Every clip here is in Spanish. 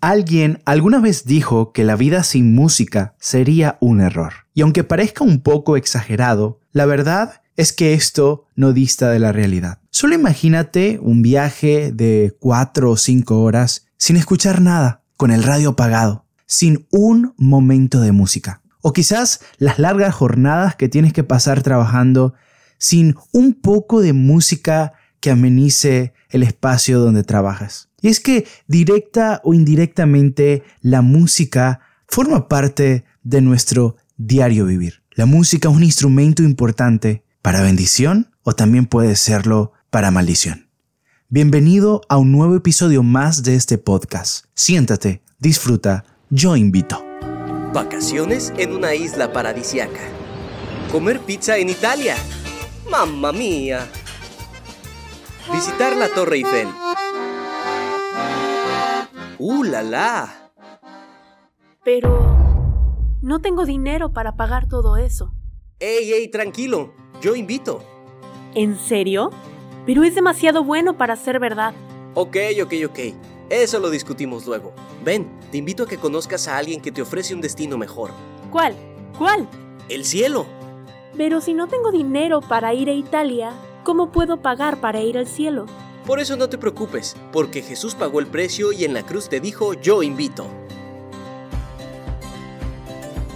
Alguien alguna vez dijo que la vida sin música sería un error. Y aunque parezca un poco exagerado, la verdad es que esto no dista de la realidad. Solo imagínate un viaje de 4 o 5 horas sin escuchar nada, con el radio apagado, sin un momento de música. O quizás las largas jornadas que tienes que pasar trabajando sin un poco de música que amenice el espacio donde trabajas. Y es que directa o indirectamente la música forma parte de nuestro diario vivir. La música es un instrumento importante para bendición o también puede serlo para maldición. Bienvenido a un nuevo episodio más de este podcast. Siéntate, disfruta, yo invito. Vacaciones en una isla paradisiaca. Comer pizza en Italia. ¡Mamma mía! Visitar la Torre Eiffel. ¡Uh, la la! Pero... No tengo dinero para pagar todo eso. ¡Ey, ey, tranquilo! Yo invito. ¿En serio? Pero es demasiado bueno para ser verdad. Ok, ok, ok. Eso lo discutimos luego. Ven, te invito a que conozcas a alguien que te ofrece un destino mejor. ¿Cuál? ¿Cuál? El cielo. Pero si no tengo dinero para ir a Italia, ¿cómo puedo pagar para ir al cielo? Por eso no te preocupes, porque Jesús pagó el precio y en la cruz te dijo, yo invito.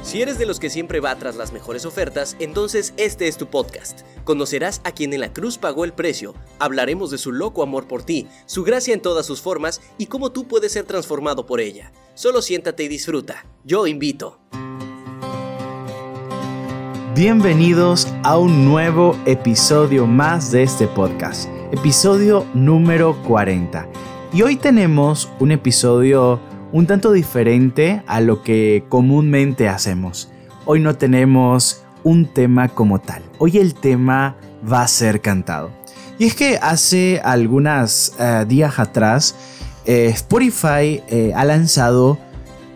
Si eres de los que siempre va tras las mejores ofertas, entonces este es tu podcast. Conocerás a quien en la cruz pagó el precio, hablaremos de su loco amor por ti, su gracia en todas sus formas y cómo tú puedes ser transformado por ella. Solo siéntate y disfruta. Yo invito. Bienvenidos a un nuevo episodio más de este podcast, episodio número 40. Y hoy tenemos un episodio un tanto diferente a lo que comúnmente hacemos. Hoy no tenemos un tema como tal. Hoy el tema va a ser cantado. Y es que hace algunos eh, días atrás eh, Spotify eh, ha lanzado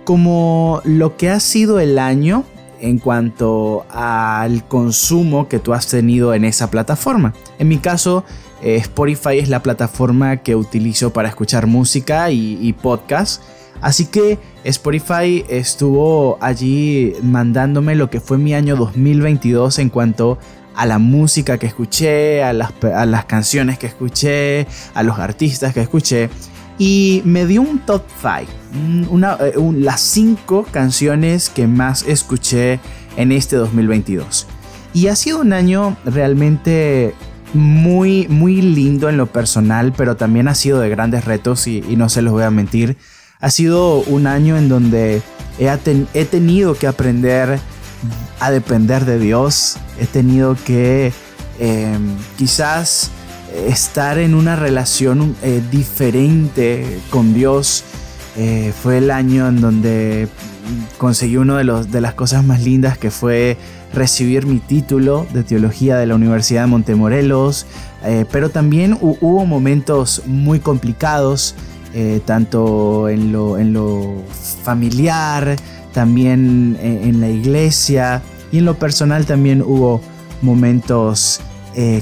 como lo que ha sido el año en cuanto al consumo que tú has tenido en esa plataforma. En mi caso, Spotify es la plataforma que utilizo para escuchar música y, y podcast. Así que Spotify estuvo allí mandándome lo que fue mi año 2022 en cuanto a la música que escuché, a las, canciones que escuché, a los artistas que escuché. Y me dio un top 5, eh, las 5 canciones que más escuché en este 2022. Y ha sido un año realmente muy, muy lindo en lo personal, pero también ha sido de grandes retos y no se los voy a mentir ha sido un año en donde he, tenido que aprender a depender de Dios. He tenido que em, quizás estar en una relación eh, diferente con Dios. Eh, fue el año en donde conseguí una de, de las cosas más lindas que fue recibir mi título de teología de la Universidad de Montemorelos, eh, pero también hubo momentos muy complicados eh, tanto en lo, en lo, familiar, también eh, en, la iglesia y en lo personal también hubo momentos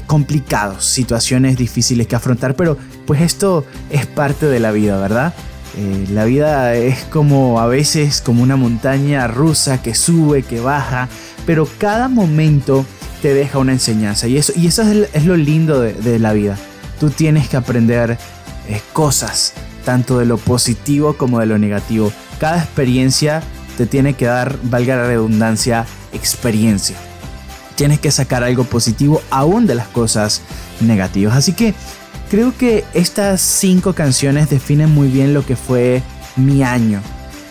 complicados, situaciones difíciles que afrontar, pero pues esto es parte de la vida, ¿verdad? La vida es como a veces como una montaña rusa que sube, que baja, pero cada momento te deja una enseñanza y eso, y eso es, lo lindo de, de, la vida. Tú tienes que aprender cosas tanto de lo positivo como de lo negativo. Cada experiencia te tiene que dar, valga la redundancia, experiencia. Tienes que sacar algo positivo aún de las cosas negativas. Así que creo que estas cinco canciones definen muy bien lo que fue mi año.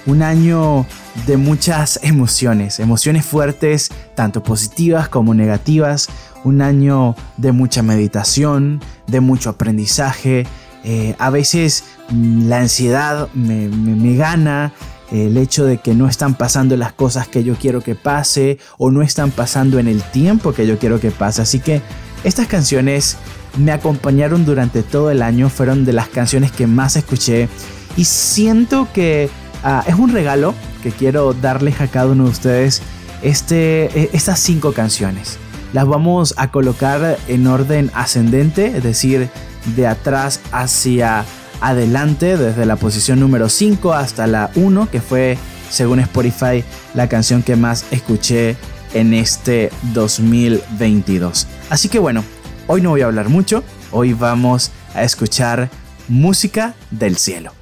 Un año de muchas emociones, emociones fuertes, tanto positivas como negativas. Un año de mucha meditación, de mucho aprendizaje, eh, a veces mm, la ansiedad me, gana, el hecho de que no están pasando las cosas que yo quiero que pase o no están pasando en el tiempo que yo quiero que pase. Así que estas canciones me acompañaron durante todo el año, fueron de las canciones que más escuché y siento que ah, es un regalo que quiero darles a cada uno de ustedes este, e, estas cinco canciones. Las vamos a colocar en orden ascendente, es decir, de atrás hacia adelante desde la posición número 5 hasta la 1, que fue, según Spotify, la canción que más escuché en este 2022. Así que bueno, hoy no voy a hablar mucho, hoy vamos a escuchar música del cielo.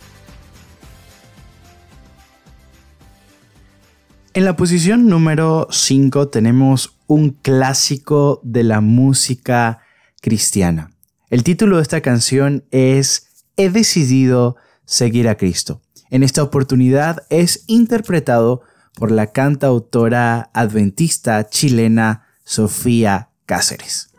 En la posición número 5 tenemos un clásico de la música cristiana. El título de esta canción es He decidido seguir a Cristo. En esta oportunidad es interpretado por la cantautora adventista chilena Sofía Cáceres.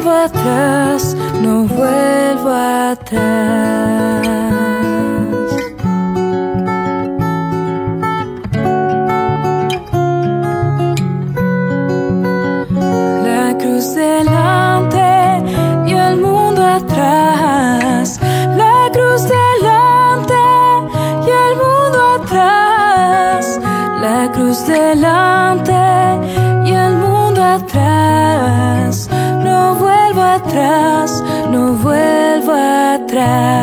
Vuelvo atrás, no vuelvo atrás. Atrás.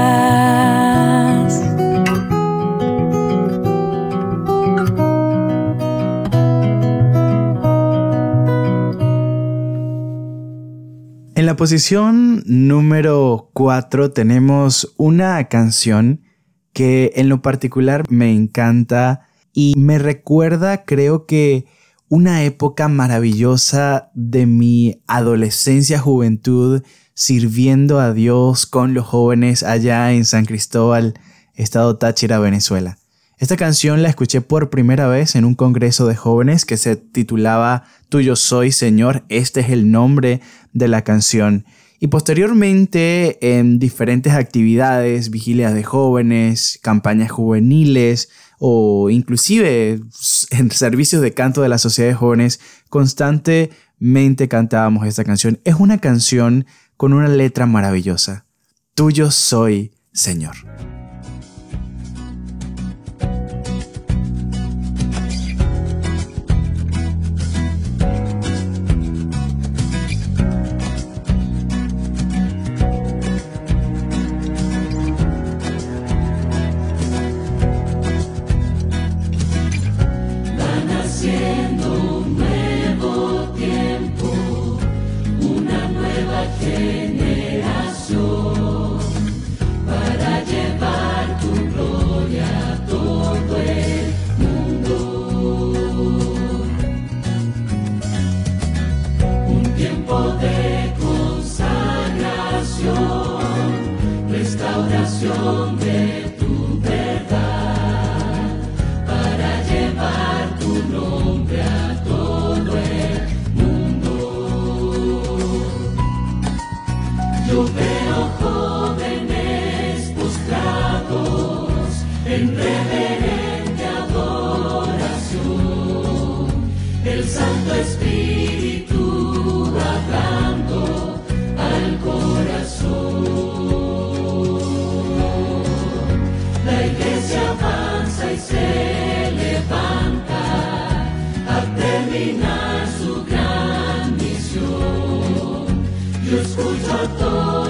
En la posición número 4 tenemos una canción que en lo particular me encanta y me recuerda creo que una época maravillosa de mi adolescencia, juventud, sirviendo a Dios con los jóvenes allá en San Cristóbal, estado Táchira, Venezuela. Esta canción la escuché por primera vez en un congreso de jóvenes que se titulaba Tuyo soy Señor, este es el nombre de la canción. Y posteriormente en diferentes actividades, vigilias de jóvenes, campañas juveniles, o inclusive en servicios de canto de la sociedad de jóvenes, constantemente cantábamos esta canción. Es una canción con una letra maravillosa. Tuyo soy, Señor. escucha todo.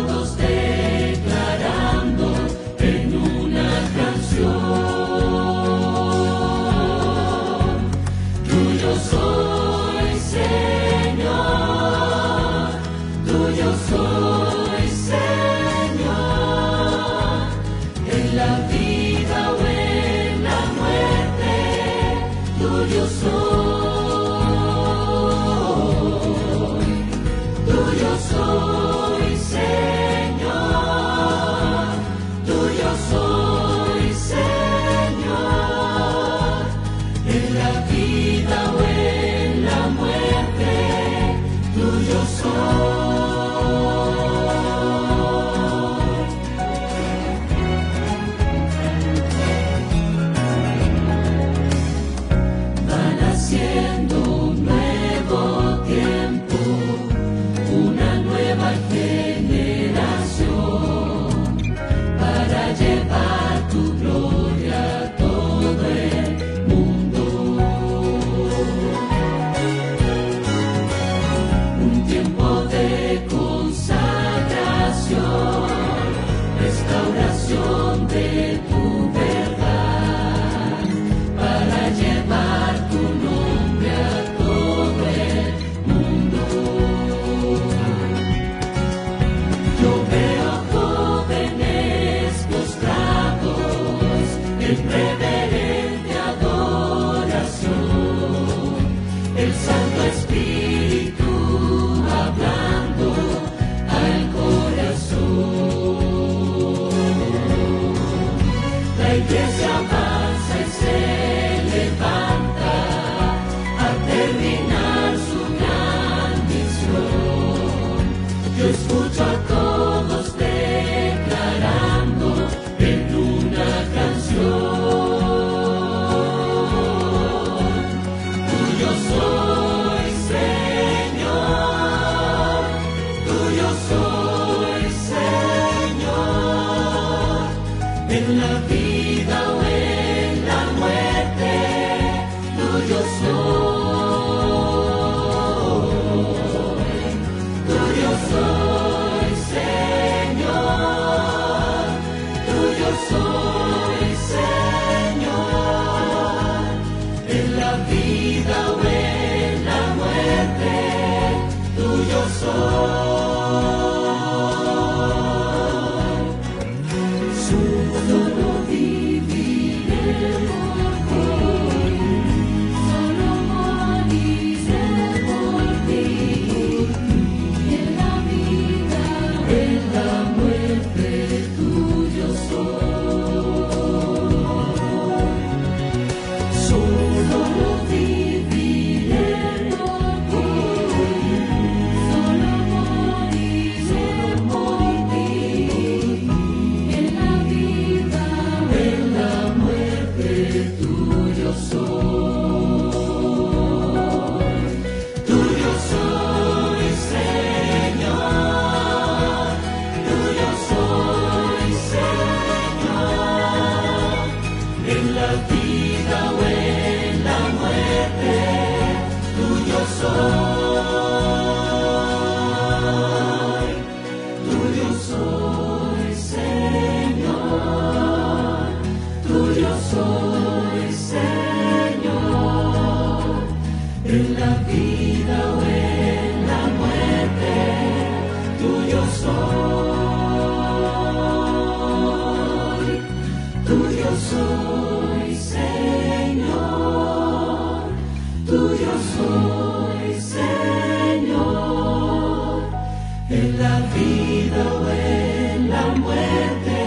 la vida o en la muerte,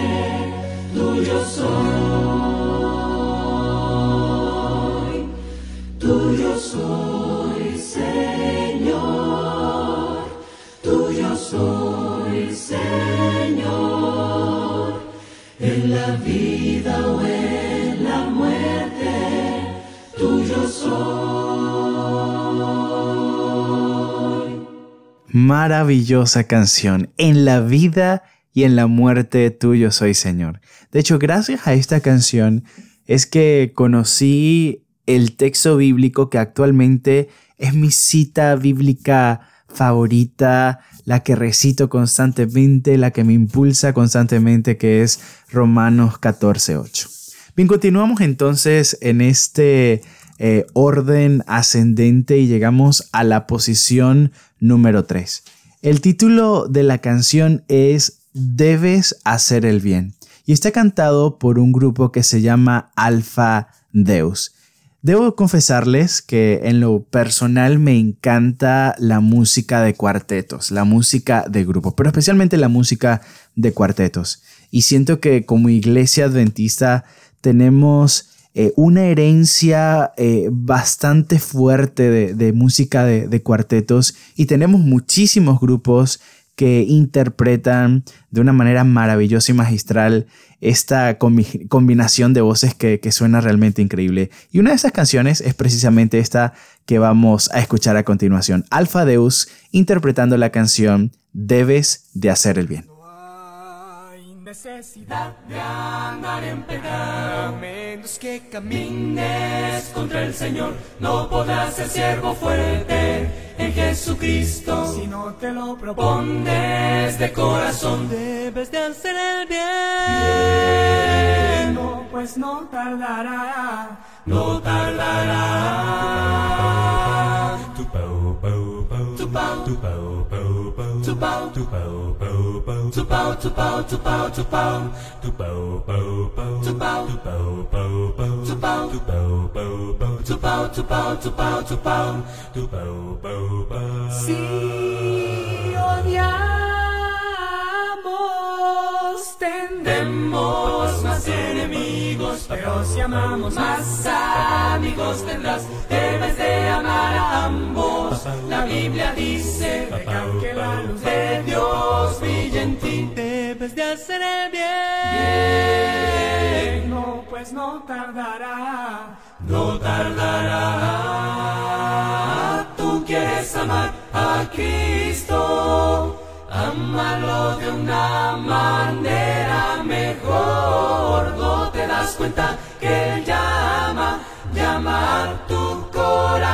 tuyo soy, tuyo soy, Señor, tuyo soy, Señor, en la vida o en la muerte, tuyo soy. Maravillosa canción. En la vida y en la muerte tuyo soy Señor. De hecho, gracias a esta canción es que conocí el texto bíblico que actualmente es mi cita bíblica favorita, la que recito constantemente, la que me impulsa constantemente, que es Romanos 14.8. Bien, continuamos entonces en este eh, orden ascendente y llegamos a la posición número 3. El título de la canción es Debes hacer el bien y está cantado por un grupo que se llama Alfa Deus. Debo confesarles que en lo personal me encanta la música de cuartetos, la música de grupo, pero especialmente la música de cuartetos. Y siento que como iglesia adventista tenemos eh, una herencia eh, bastante fuerte de, música de, cuartetos y tenemos muchísimos grupos que interpretan de una manera maravillosa y magistral esta combinación de voces que, que, suena realmente increíble. Y una de esas canciones es precisamente esta que vamos a escuchar a continuación. Alfa Deus interpretando la canción Debes de hacer el bien necesidad de andar en pecado, menos que camines contra el Señor, no podrás ser siervo fuerte en Jesucristo. Si no te lo propones de corazón, debes de hacer el bien. No, pues no tardará, no tardará. Tu pau, pau, pau, tu pau, tu pau, pau, pau, tu pau, tu pau, pau, pau, tu pau, tu pau, tu pau, tu pau, tu pau, pau, pau, tu pau, tu pau, pau, pau, tu pau, tu pau, pau, pau, tu pau, tu pau, tu pau, tu pau, tu pau, pau, pau. Si odiamos, tendremos más enemigos, pero si amamos más amigos tendrás, debes de amar a ambos. La Biblia dice, deja que la luz de Dios brille en ti, debes de hacer el bien. No, pues no tardará, no tardará. Tú quieres amar a Cristo. Amalo de una manera mejor, no te das cuenta que Él llama, llama a tu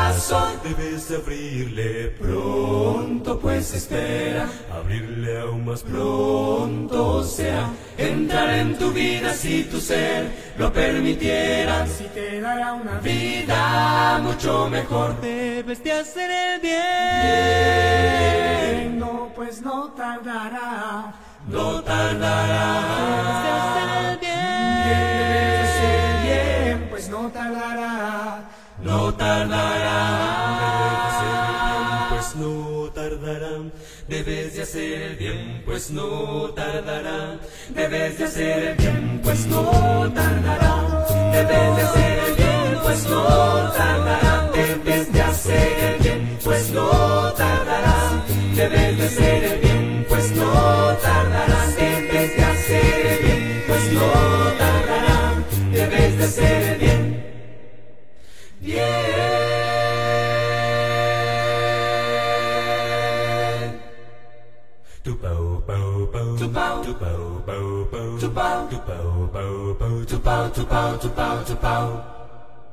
corazón. Debes abrirle pronto, pues espera, abrirle aún más pronto sea, entrar en tu vida si tu ser lo permitiera, si te dará una vida mucho mejor. Debes de hacer el bien, no, pues no tardará, no tardará. Debes de hacer el bien, no tardará. Pues no tardará. Debes de hacer el bien, pues no tardará. Debes de hacer el bien, pues no tardará. Debes de hacer el bien, pues no tardará. Debes de hacer el bien, pues no tardará. Debes de hacer el bien, pues no tardará. Debes de hacer el bien, pues no tardará. Debes de hacer el bien.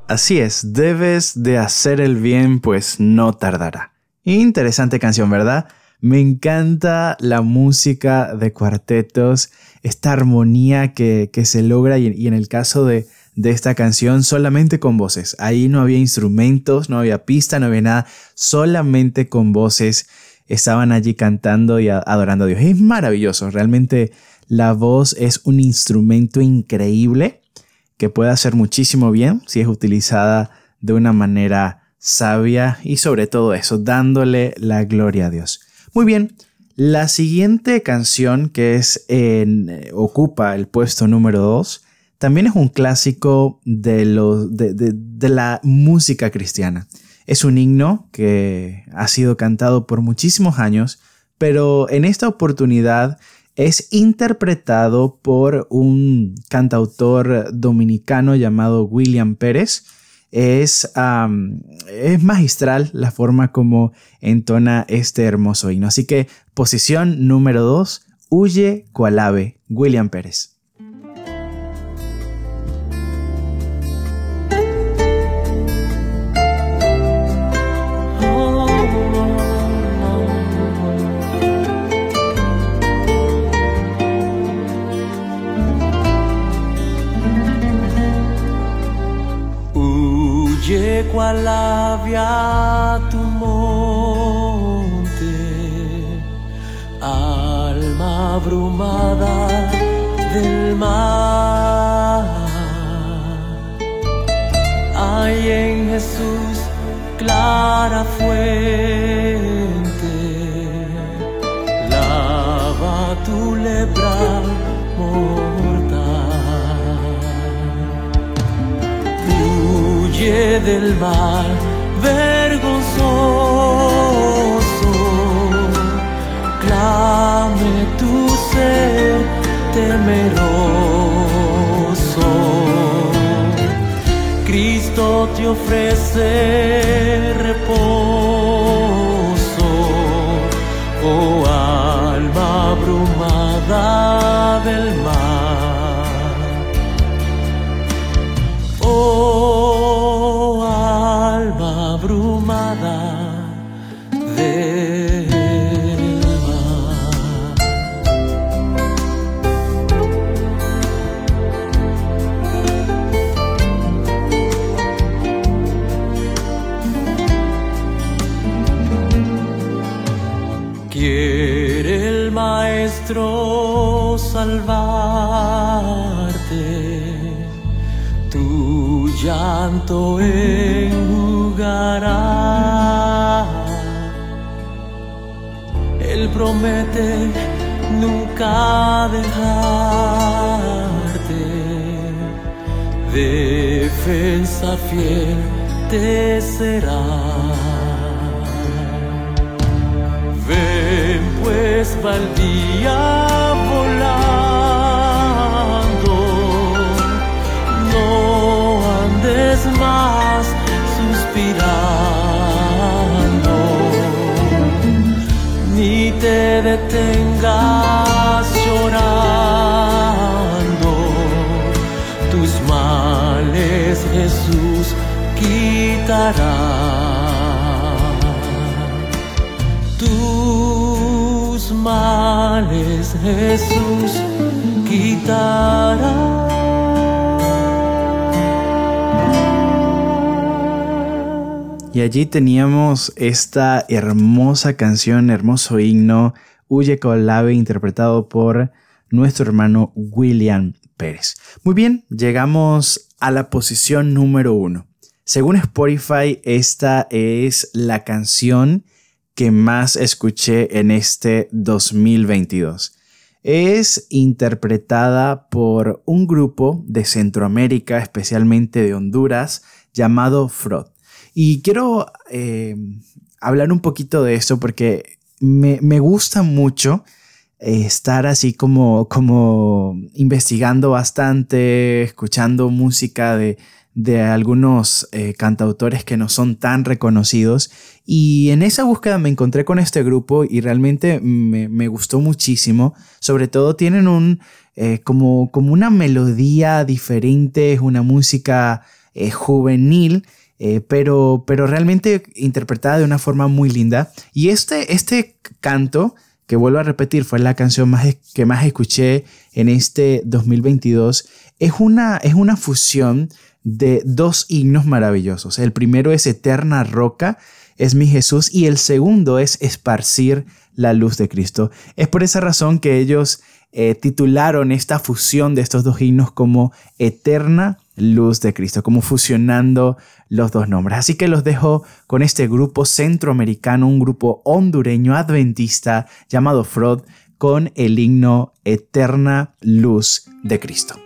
Así es, debes de hacer el bien, pues no tardará. Interesante canción, ¿verdad? Me encanta la música de cuartetos, esta armonía que, se logra y en el caso de, de esta canción solamente con voces. Ahí no había instrumentos, no había pista, no había nada, solamente con voces estaban allí cantando y adorando a Dios. Es maravilloso, realmente la voz es un instrumento increíble que puede hacer muchísimo bien si es utilizada de una manera sabia y sobre todo eso, dándole la gloria a Dios. Muy bien, la siguiente canción que es en, eh, ocupa el puesto número 2 también es un clásico de, la música cristiana. Es un himno que ha sido cantado por muchísimos años, pero en esta oportunidad es interpretado por un cantautor dominicano llamado William Pérez. Es, magistral la forma como entona este hermoso himno. Así que posición número 2, Huye cual William Pérez. Había tu monte, alma abrumada del mar. hay en Jesús clara fuente. Lava tu lepra Del mal vergonzoso. Clame tu ser temeroso. Cristo te ofrece reposo, oh llanto enjugará. Él promete nunca dejarte, defensa fiel te será. Ven pues va andes más suspirando, ni te detengas llorando, tus males Jesús quitará. Tus males Jesús quitará. Y allí teníamos esta hermosa canción, hermoso himno, Huye Colave, interpretado por nuestro hermano William Pérez. Muy bien, llegamos a la posición número uno. Según Spotify, esta es la canción que más escuché en este 2022. Es interpretada por un grupo de Centroamérica, especialmente de Honduras, llamado Frod. Y quiero eh, hablar un poquito de esto porque me, me gusta mucho eh, estar así como, como investigando bastante, escuchando música de, de algunos eh, cantautores que no son tan reconocidos. Y en esa búsqueda me encontré con este grupo y realmente me, me gustó muchísimo. Sobre todo tienen un, como, como una melodía diferente, es una música juvenil. Eh, pero, pero realmente interpretada de una forma muy linda. Y este, este canto, que vuelvo a repetir, fue la canción más, que más escuché en este 2022, es una, es una fusión de dos himnos maravillosos. El primero es Eterna Roca, es mi Jesús, y el segundo es Esparcir la luz de Cristo. Es por esa razón que ellos eh, titularon esta fusión de estos dos himnos como Eterna Luz de Cristo, como fusionando los dos nombres. Así que los dejo con este grupo centroamericano, un grupo hondureño adventista llamado Frod, con el himno Eterna Luz de Cristo.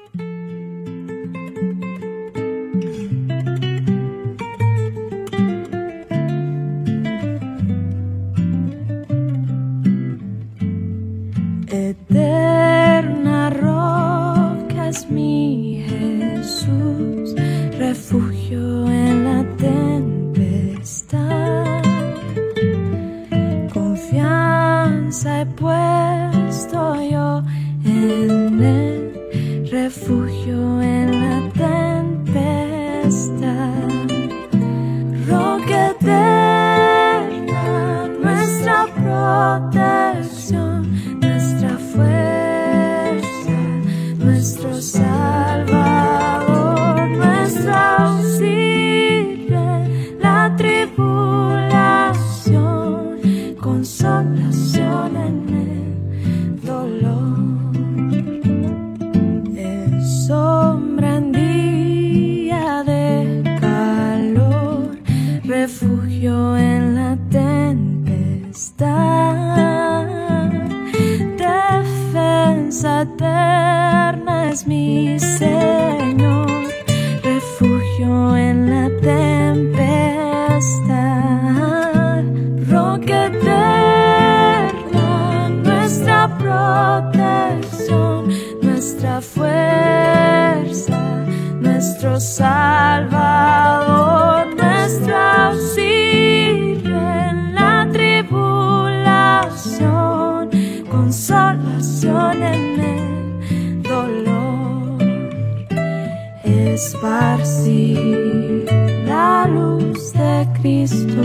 Esparcir la luz de Cristo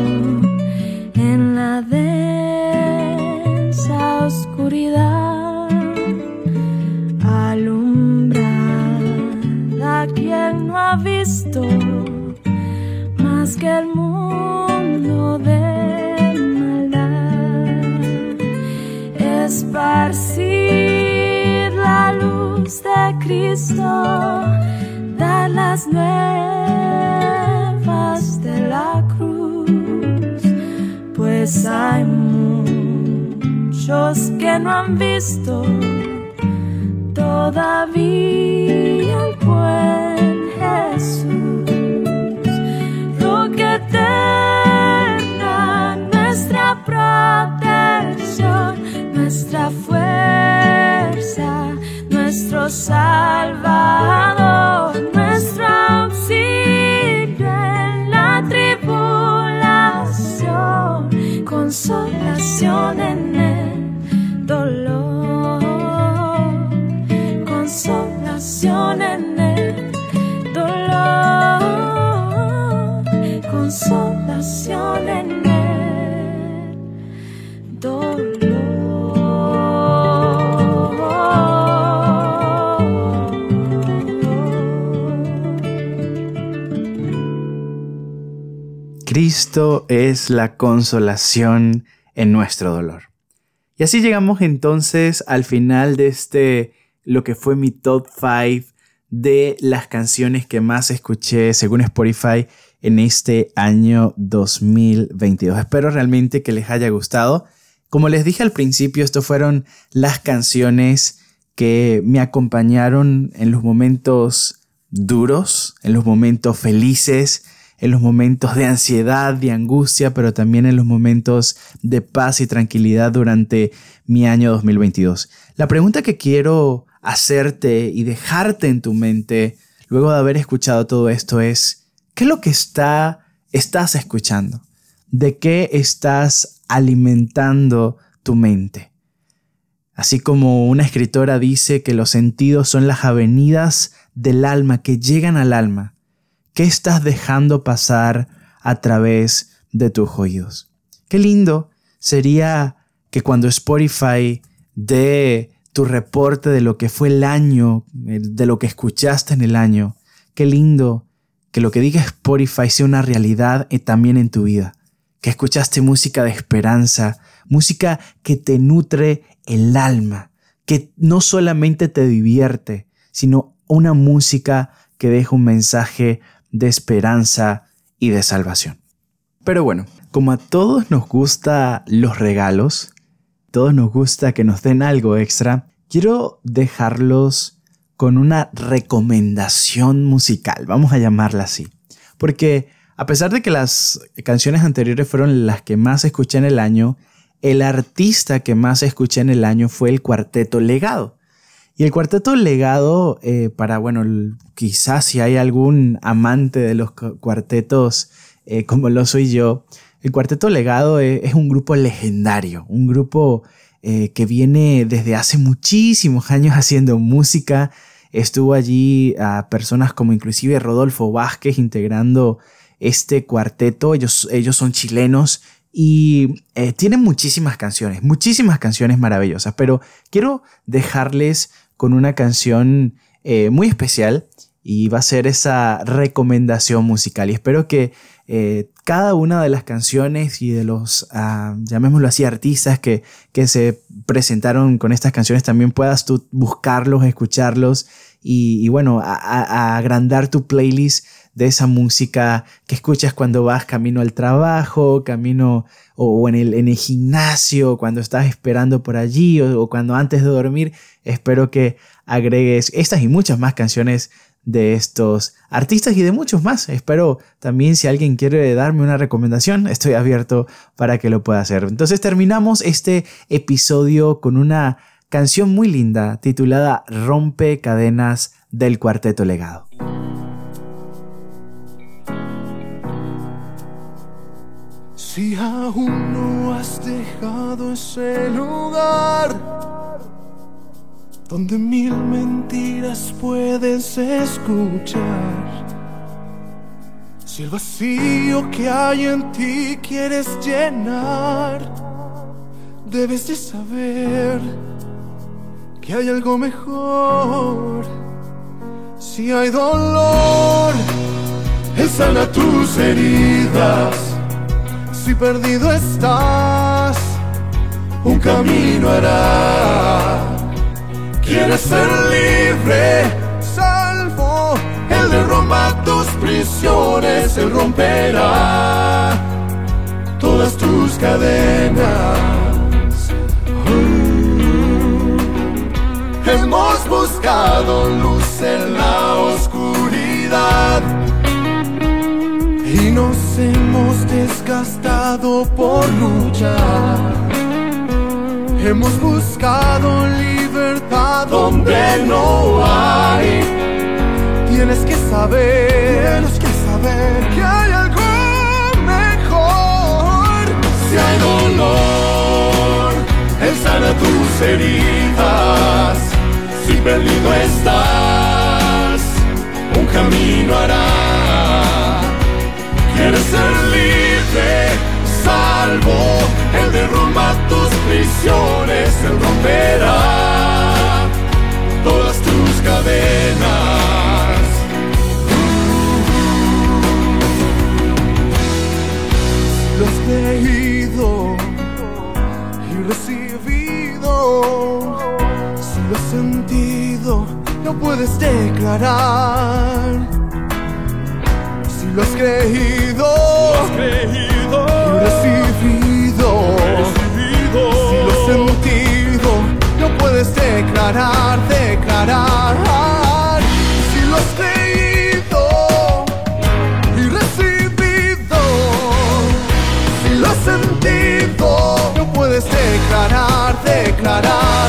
en la densa oscuridad, alumbrar a quien no ha visto más que el mundo de maldad, esparcir la luz de Cristo, las nuevas de la cruz, pues hay muchos que no han visto todavía el buen Jesús. Roca eterna, nuestra protección, nuestra fuerza, nuestro Salvador, Cristo es la consolación en nuestro dolor. Y así llegamos entonces al final de este, lo que fue mi top 5 de las canciones que más escuché según Spotify en este año 2022. Espero realmente que les haya gustado. Como les dije al principio, estas fueron las canciones que me acompañaron en los momentos duros, en los momentos felices, en los momentos de ansiedad, de angustia, pero también en los momentos de paz y tranquilidad durante mi año 2022. La pregunta que quiero hacerte y dejarte en tu mente luego de haber escuchado todo esto es, ¿qué es lo que está, estás escuchando? ¿De qué estás alimentando tu mente? Así como una escritora dice que los sentidos son las avenidas del alma que llegan al alma, ¿qué estás dejando pasar a través de tus oídos? Qué lindo sería que cuando Spotify dé tu reporte de lo que fue el año, de lo que escuchaste en el año, qué lindo que lo que diga Spotify sea una realidad también en tu vida, que escuchaste música de esperanza, música que te nutre el alma, que no solamente te divierte, sino una música que deja un mensaje de esperanza y de salvación. Pero bueno, como a todos nos gusta los regalos, todos nos gusta que nos den algo extra, quiero dejarlos con una recomendación musical, vamos a llamarla así. Porque a pesar de que las canciones anteriores fueron las que más escuché en el año, el artista que más escuché en el año fue el Cuarteto Legado. Y el Cuarteto Legado, eh, para, bueno, quizás si hay algún amante de los cuartetos eh, como lo soy yo, el Cuarteto Legado es, es un grupo legendario, un grupo eh, que viene desde hace muchísimos años haciendo música. Estuvo allí a personas como inclusive Rodolfo Vázquez integrando este cuarteto. Ellos, ellos son chilenos y tienen muchísimas canciones, muchísimas canciones maravillosas. Pero quiero dejarles con una canción eh, muy especial y va a ser esa recomendación musical. Y espero que eh, cada una de las canciones y de los, ah, llamémoslo así, artistas que, que se presentaron con estas canciones también puedas tú buscarlos, escucharlos y, bueno, agrandar tu playlist de esa música que escuchas cuando vas camino al trabajo, camino o, en, el, en, el, gimnasio, cuando estás esperando por allí o, cuando antes de dormir. Espero que agregues estas y muchas más canciones de estos artistas y de muchos más. Espero también si alguien quiere darme una recomendación, estoy abierto para que lo pueda hacer. Entonces terminamos este episodio con una canción muy linda titulada Rompe cadenas del Cuarteto Legado. Si aún no has dejado ese lugar donde mil mentiras puedes escuchar, si el vacío que hay en ti quieres llenar, debes de saber que hay algo mejor. Si hay dolor, Él sana tus heridas. Si perdido estás, un camino hará. Quieres ser libre, salvo. Él le rompa tus prisiones, Él romperá todas tus cadenas. Hemos buscado luz en la oscuridad y nos hemos desgastado por luchar. Hemos buscado libertad donde no hay. Tienes que saber, tienes que saber que hay algo mejor. Si hay dolor, Él sana tus heridas si perdido estás, un camino hará. Quieres ser libre, salvo, Él derrumba tus prisiones, Él romperá todas tus cadenas. Lo has creído y recibido sentido no puedes declarar. Si lo has creído, lo has creído y recibido, recibido, si lo has sentido, no puedes declarar, declarar. Si lo has creído y recibido, si lo has sentido, no puedes declarar, declarar.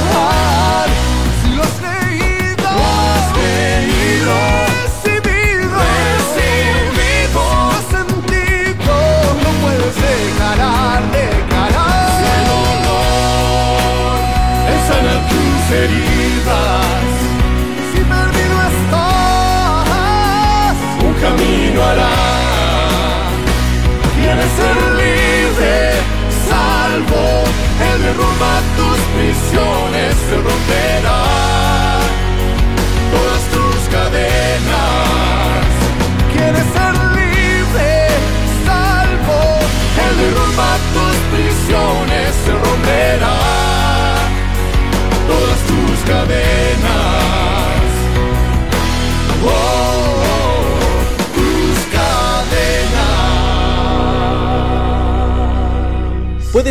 Él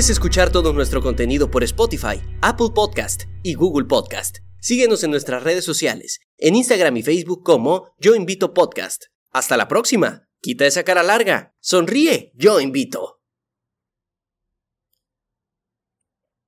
Puedes escuchar todo nuestro contenido por Spotify, Apple Podcast y Google Podcast. Síguenos en nuestras redes sociales, en Instagram y Facebook como Yo Invito Podcast. Hasta la próxima. Quita esa cara larga. Sonríe. Yo invito.